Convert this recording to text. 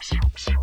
Yeah.